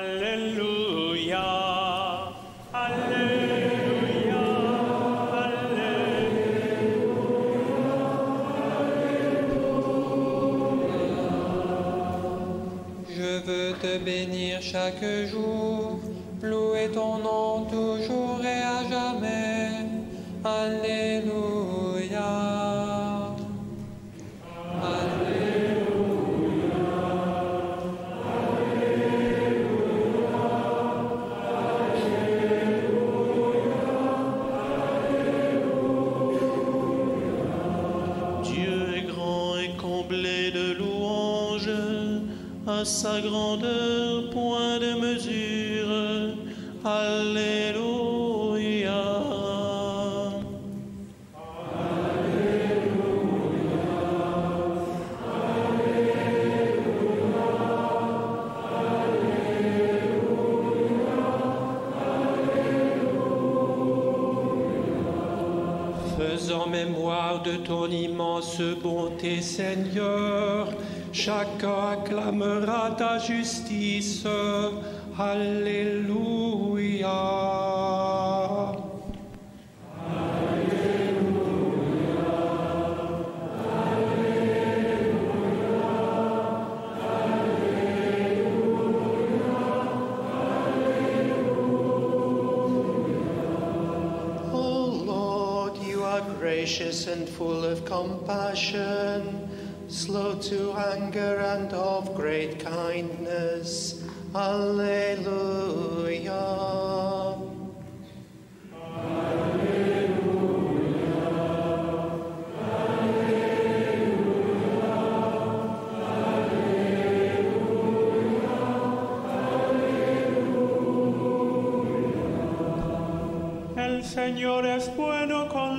Halleluja, Halleluja, Halleluja. Je veux te bénir chaque jour, louer ton nom toujours Seigneur, chacun acclamera ta justice. Alléluia. Full of compassion, slow to anger and of great kindness. Alleluia. El Señor es bueno con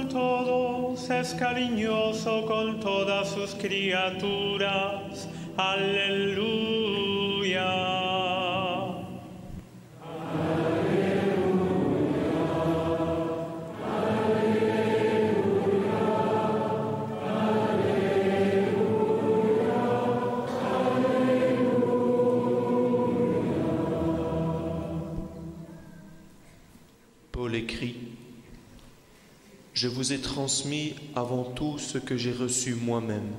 es cariñoso con todas sus criaturas. Aleluya. Je vous ai transmis avant tout ce que j'ai reçu moi-même.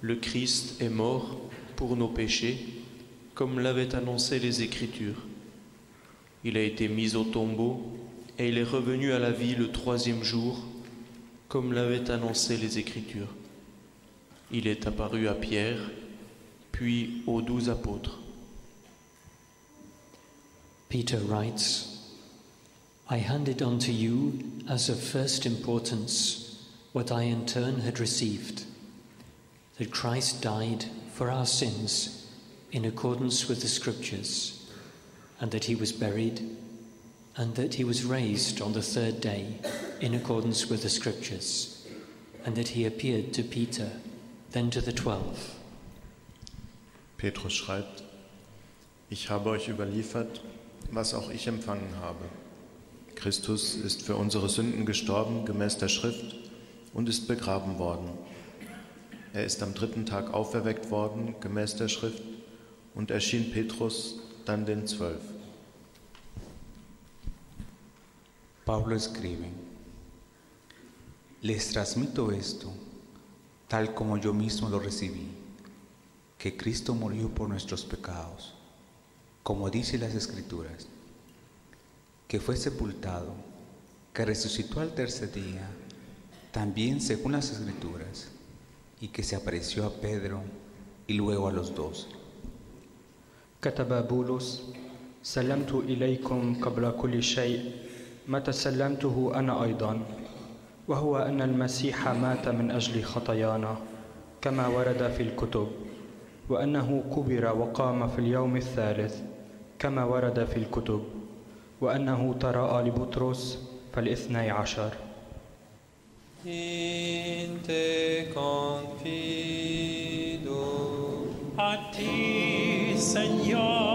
Le Christ est mort pour nos péchés, comme l'avaient annoncé les Écritures. Il a été mis au tombeau et il est revenu à la vie le troisième jour, comme l'avaient annoncé les Écritures. Il est apparu à Pierre, puis aux douze apôtres. Peter writes, I handed on to you as of first importance what I in turn had received that Christ died for our sins in accordance with the Scriptures, and that he was buried, and that he was raised on the third day in accordance with the Scriptures, and that he appeared to Peter, then to the twelve. Petrus schreibt, ich habe euch überliefert, was auch ich empfangen habe. Christus ist für unsere Sünden gestorben gemäß der Schrift und ist begraben worden. Er ist am dritten Tag auferweckt worden gemäß der Schrift und erschien Petrus, dann den Zwölf. Pablo escribe, les transmito esto, tal como yo mismo lo recibí, que Cristo murió por nuestros pecados, como dice las Escrituras, que fue sepultado, que resucitó al tercer día, también según las Escrituras, y que se apareció a Pedro y luego a los dos. كتب بولس سلمت اليكم قبل كل شيء ما تسلمته انا ايضا وهو ان المسيح مات من اجل خطايانا كما ورد في الكتب وانه كبر وقام في اليوم الثالث كما ورد في الكتب وأنه تراءى لبطرس فالاثني عشر. In Señor,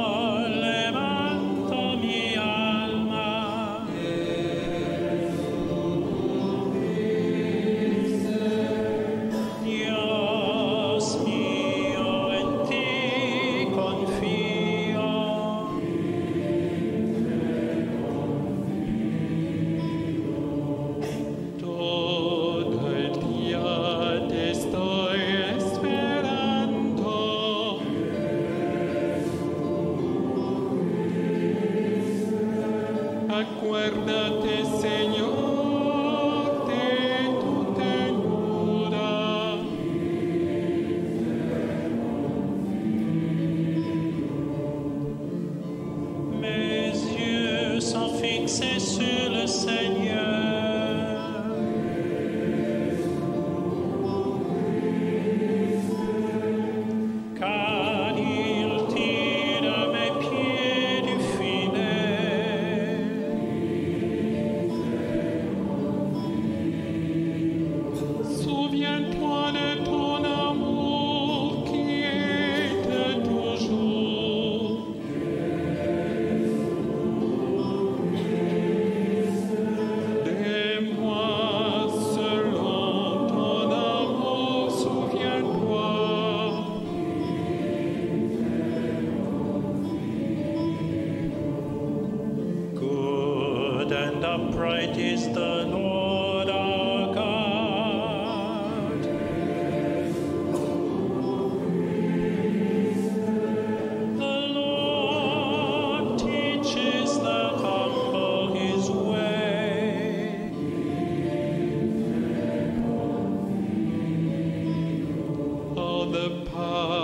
heart.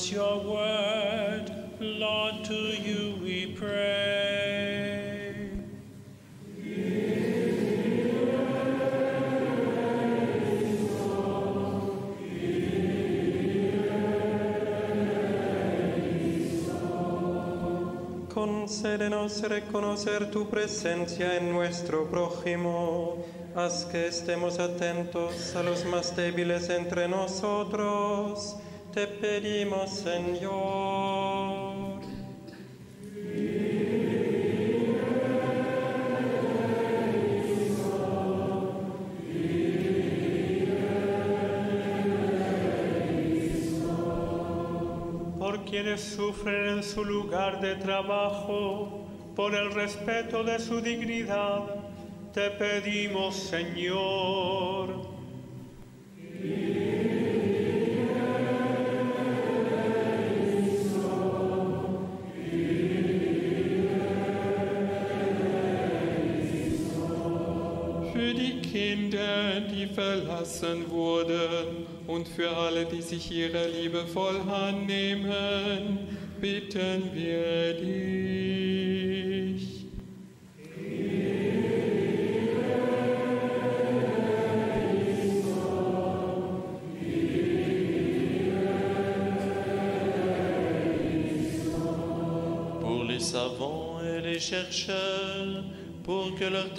Announce your word, Lord, to you we pray. Concédenos reconocer tu presencia en nuestro prójimo. Haz que estemos atentos a los más débiles entre nosotros te pedimos, Señor. por quienes sufren en su lugar de trabajo, por el respeto de su dignidad, te pedimos, Señor. Kinder, die verlassen wurden und für alle, die sich ihrer Liebe voll annehmen, bitten wir dich.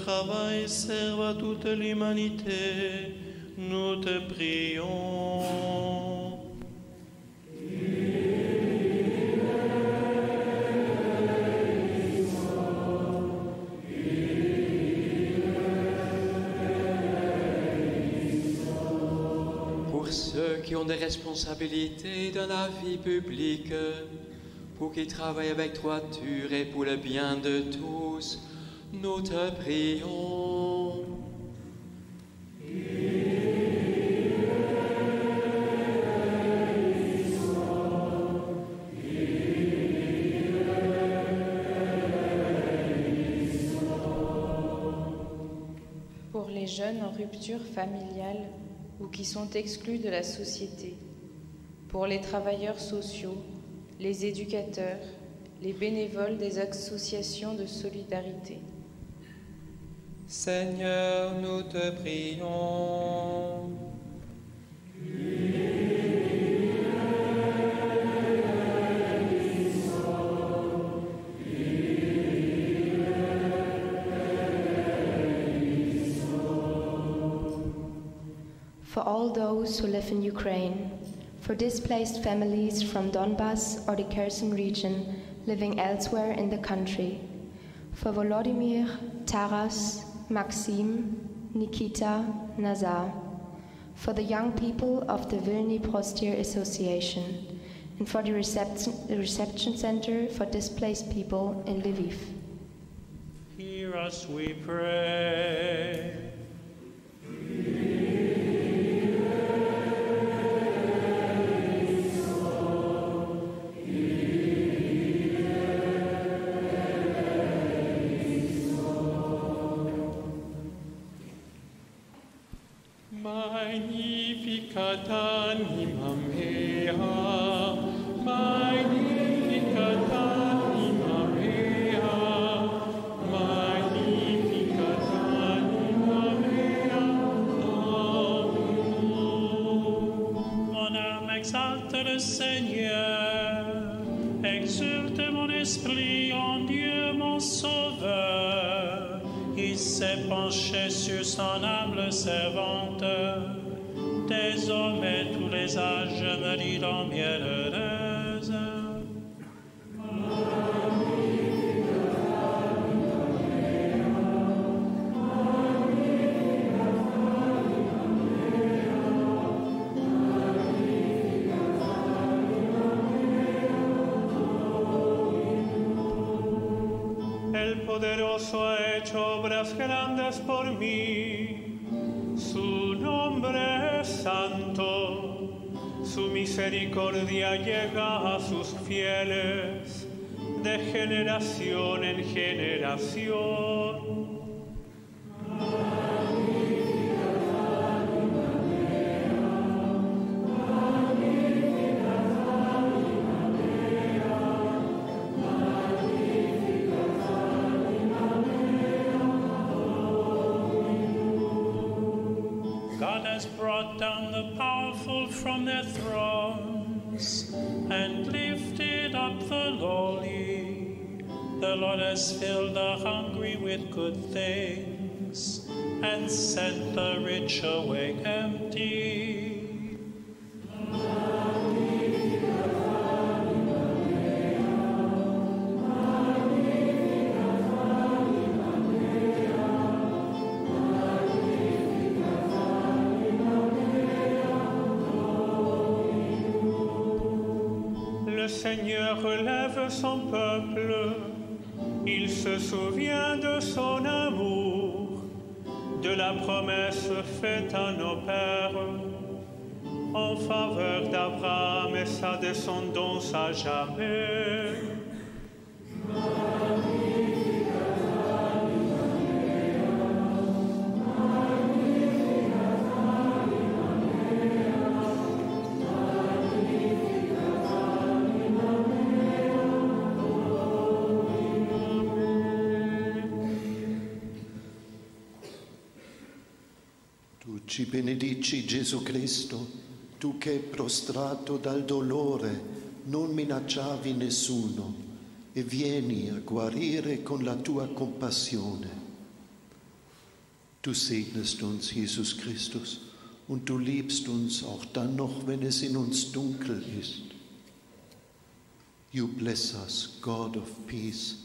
Travail serve à toute l'humanité, nous te prions. Pour ceux qui ont des responsabilités dans la vie publique, pour qu'ils travaillent avec droiture et pour le bien de tous, nous te prions. Pour les jeunes en rupture familiale ou qui sont exclus de la société. Pour les travailleurs sociaux, les éducateurs, les bénévoles des associations de solidarité. Seigneur, nous te prions. For all those who live in Ukraine, for displaced families from Donbas or the Kherson region living elsewhere in the country, for Volodymyr, Taras, Maxim, Nikita, Nazar, for the young people of the Vilny Prostir Association, and for the reception, the reception center for displaced people in Lviv. Hear us, we pray. Sur son humble servante. Désormais tous les âges me diront bienheureuse. El obras grandes por mí. Su nombre es santo. Su misericordia llega a sus fieles de generación en generación. The powerful from their thrones and lifted up the lowly. The Lord has filled the hungry with good things and sent the rich away empty. Son peuple, il se souvient de son amour, de la promesse faite à nos pères en faveur d'Abraham et sa descendance à jamais. Ci benedici Gesù Cristo, tu che prostrato dal dolore non minacciavi nessuno e vieni a guarire con la tua compassione. Du segnest uns, Jesus Christus, und du liebst uns auch dann noch, wenn es in uns dunkel ist. You bless us, God of peace.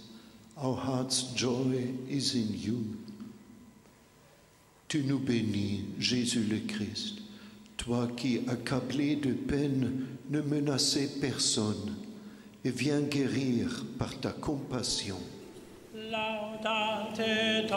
Our heart's joy is in you. Tu nous bénis, Jésus le Christ, toi qui, accablé de peine, ne menaçais personne, et viens guérir par ta compassion. Laudate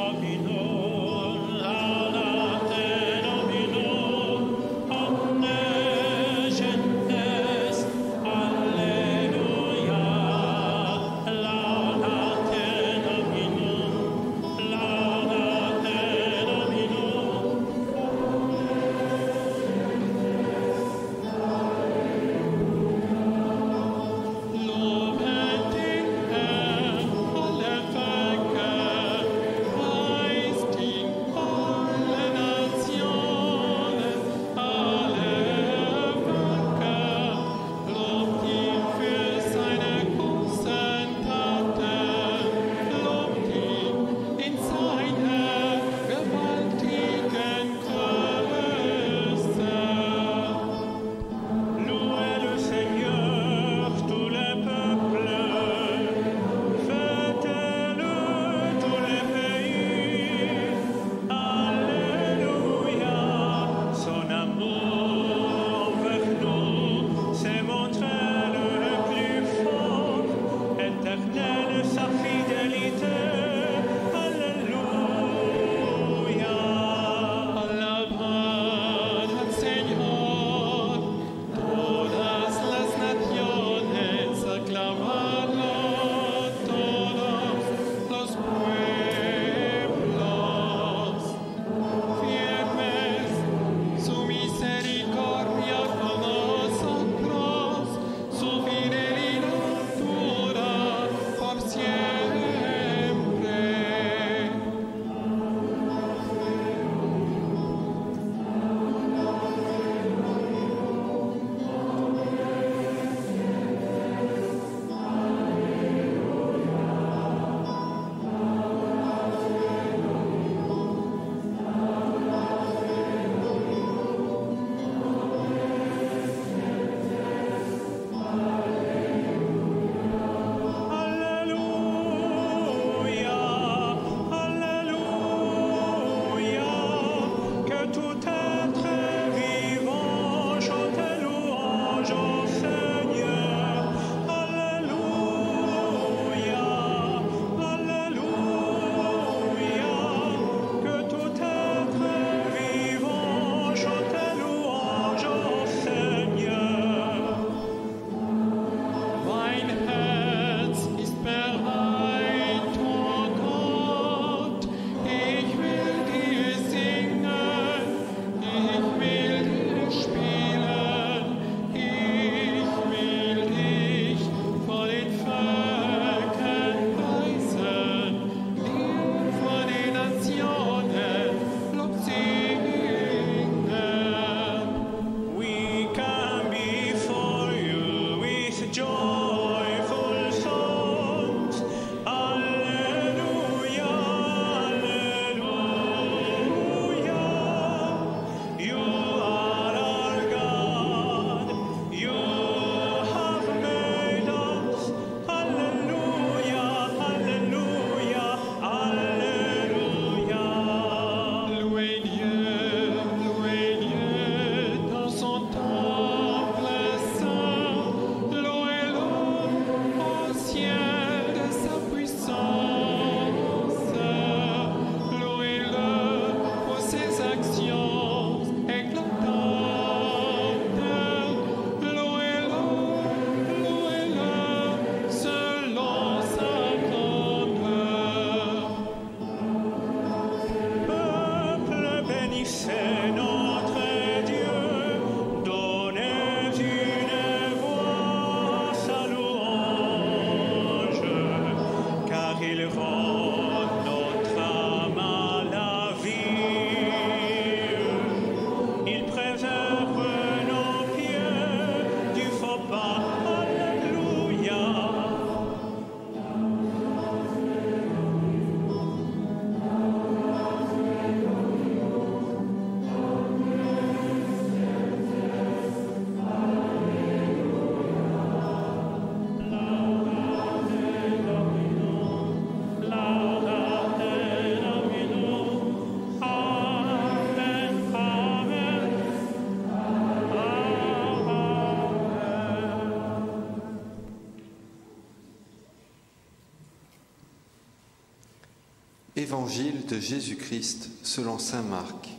Évangile de Jésus-Christ selon Saint Marc.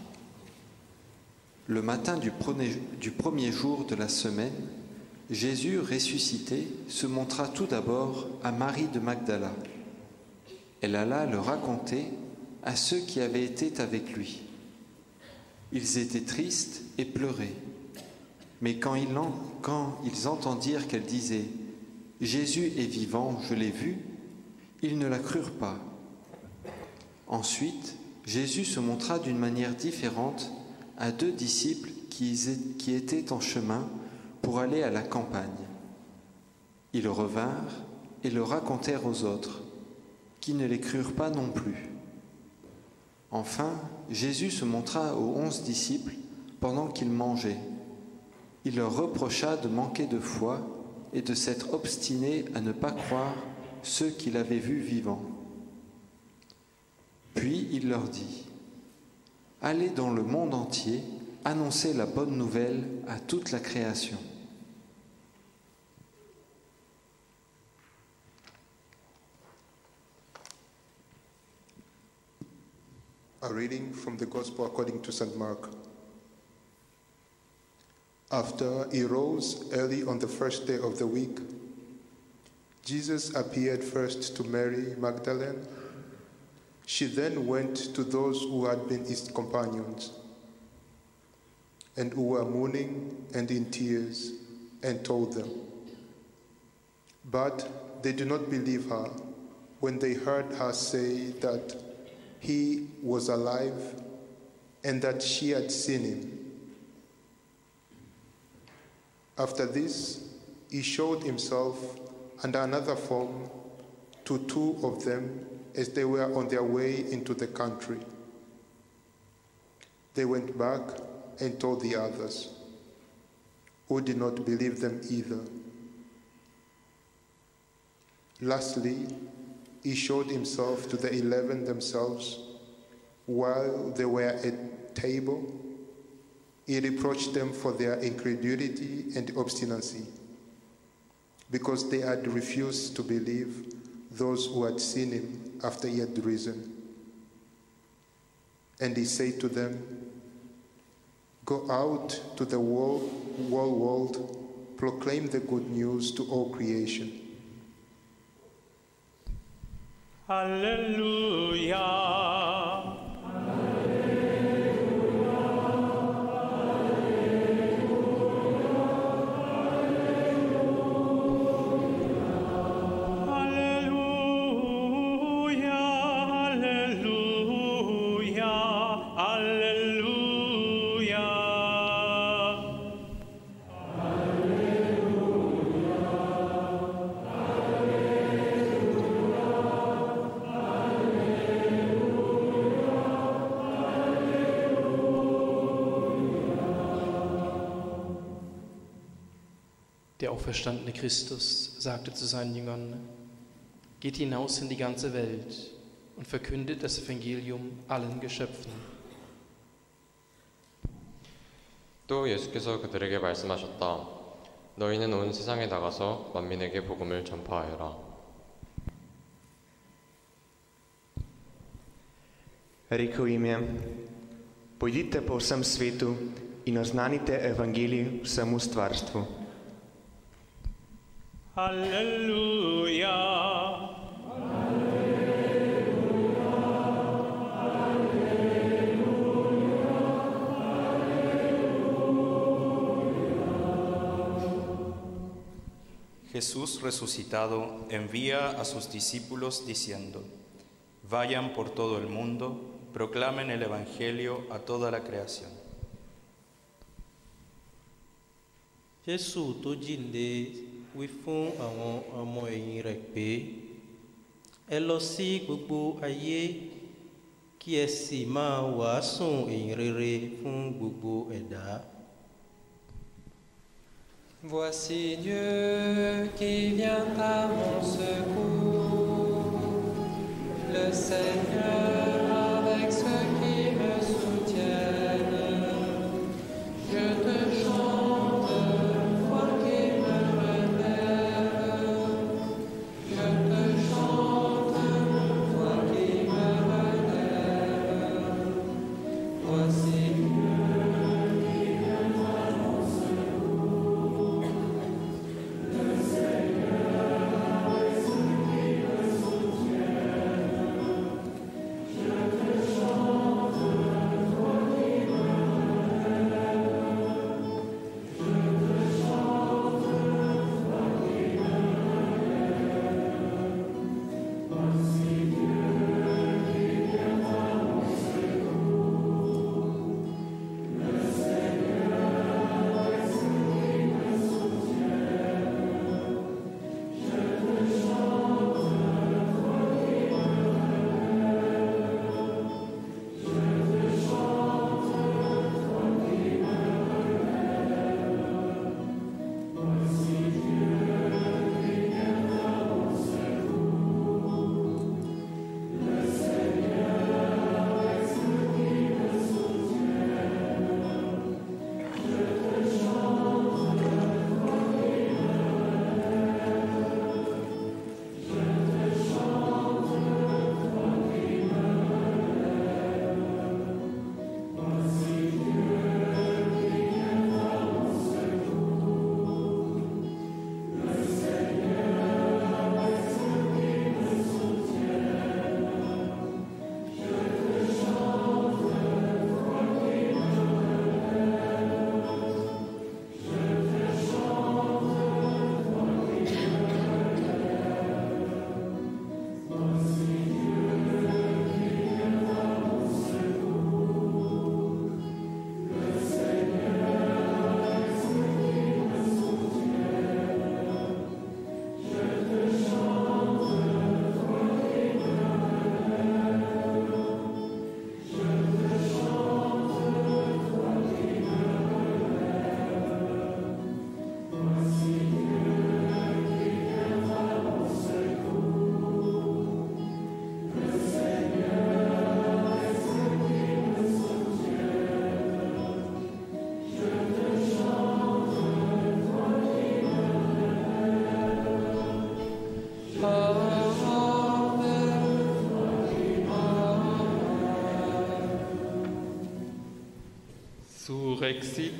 Le matin du premier, jour de la semaine, Jésus ressuscité se montra tout d'abord à Marie de Magdala. Elle alla le raconter à ceux qui avaient été avec lui. Ils étaient tristes et pleuraient. Mais quand ils entendirent qu'elle disait ⁇ Jésus est vivant, je l'ai vu ⁇ ils ne la crurent pas. Ensuite, Jésus se montra d'une manière différente à deux disciples qui, étaient en chemin pour aller à la campagne. Ils revinrent et le racontèrent aux autres, qui ne les crurent pas non plus. Enfin, Jésus se montra aux onze disciples pendant qu'ils mangeaient. Il leur reprocha de manquer de foi et de s'être obstinés à ne pas croire ceux qu'il avait vus vivants. Puis il leur dit, Allez dans le monde entier, annoncez la bonne nouvelle à toute la création. A reading from the Gospel according to St. Mark. After he rose early on the first day of the week, Jesus appeared first to Mary Magdalene. She then went to those who had been his companions and who were mourning and in tears and told them. But they did not believe her when they heard her say that he was alive and that she had seen him. After this, he showed himself under another form to two of them as they were on their way into the country. They went back and told the others, who did not believe them either. Lastly, he showed himself to the eleven themselves while they were at table. He reproached them for their incredulity and obstinacy because they had refused to believe those who had seen him after he had risen. And he said to them, Go out to the whole, world, proclaim the good news to all creation. Alléluia. auferstandene Christus sagte zu seinen Jüngern, geht hinaus in die ganze Welt und verkündet das Evangelium allen Geschöpfen. 또 예수께서 그들에게 말씀하셨다. 너희는 온 세상에 나가서 만민에게 복음을 전파하여라. Rekel jim je, pojdite po vsem svetu in oznanite evangelij vsemu stvarstvu. Aleluya. Aleluya. Aleluya. Jesús resucitado envía a sus discípulos diciendo, Vayan por todo el mundo, proclamen el Evangelio a toda la creación. Jesús, tú wí fún àwọn ọmọ ẹ̀yìn rẹ̀ pé ẹ lọ sí gbogbo ayé kí ẹ sì máa wàásùn. Voici Dieu qui vient à mon secours, le Seigneur. exceed